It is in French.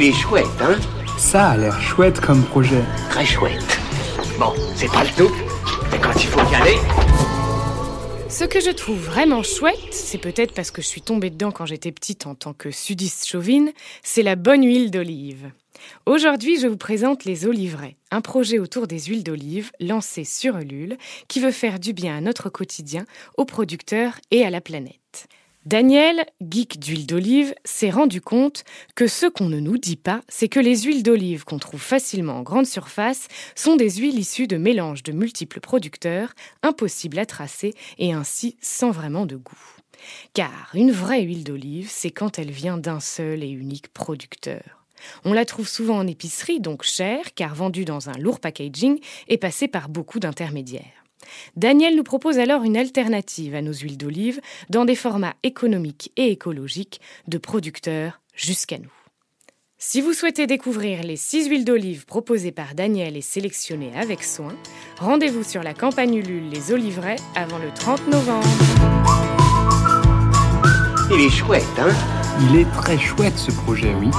Il est chouette, hein Ça a l'air chouette comme projet. Très chouette. Bon, c'est pas le tout, mais quand il faut y aller... Ce que je trouve vraiment chouette, c'est peut-être parce que je suis tombée dedans quand j'étais petite en tant que sudiste chauvine, c'est la bonne huile d'olive. Aujourd'hui, je vous présente les Oliverets, un projet autour des huiles d'olive lancé sur Ulule qui veut faire du bien à notre quotidien, aux producteurs et à la planète. Daniel, geek d'huile d'olive, s'est rendu compte que ce qu'on ne nous dit pas, c'est que les huiles d'olive qu'on trouve facilement en grande surface sont des huiles issues de mélanges de multiples producteurs, impossibles à tracer et ainsi sans vraiment de goût. Car une vraie huile d'olive, c'est quand elle vient d'un seul et unique producteur. On la trouve souvent en épicerie, donc chère, car vendue dans un lourd packaging et passée par beaucoup d'intermédiaires. Daniel nous propose alors une alternative à nos huiles d'olive dans des formats économiques et écologiques, de producteurs jusqu'à nous. Si vous souhaitez découvrir les 6 huiles d'olive proposées par Daniel et sélectionnées avec soin, rendez-vous sur la campagne Ulule Les Oliverets avant le 30 novembre. Il est chouette, hein? Il est très chouette ce projet, oui.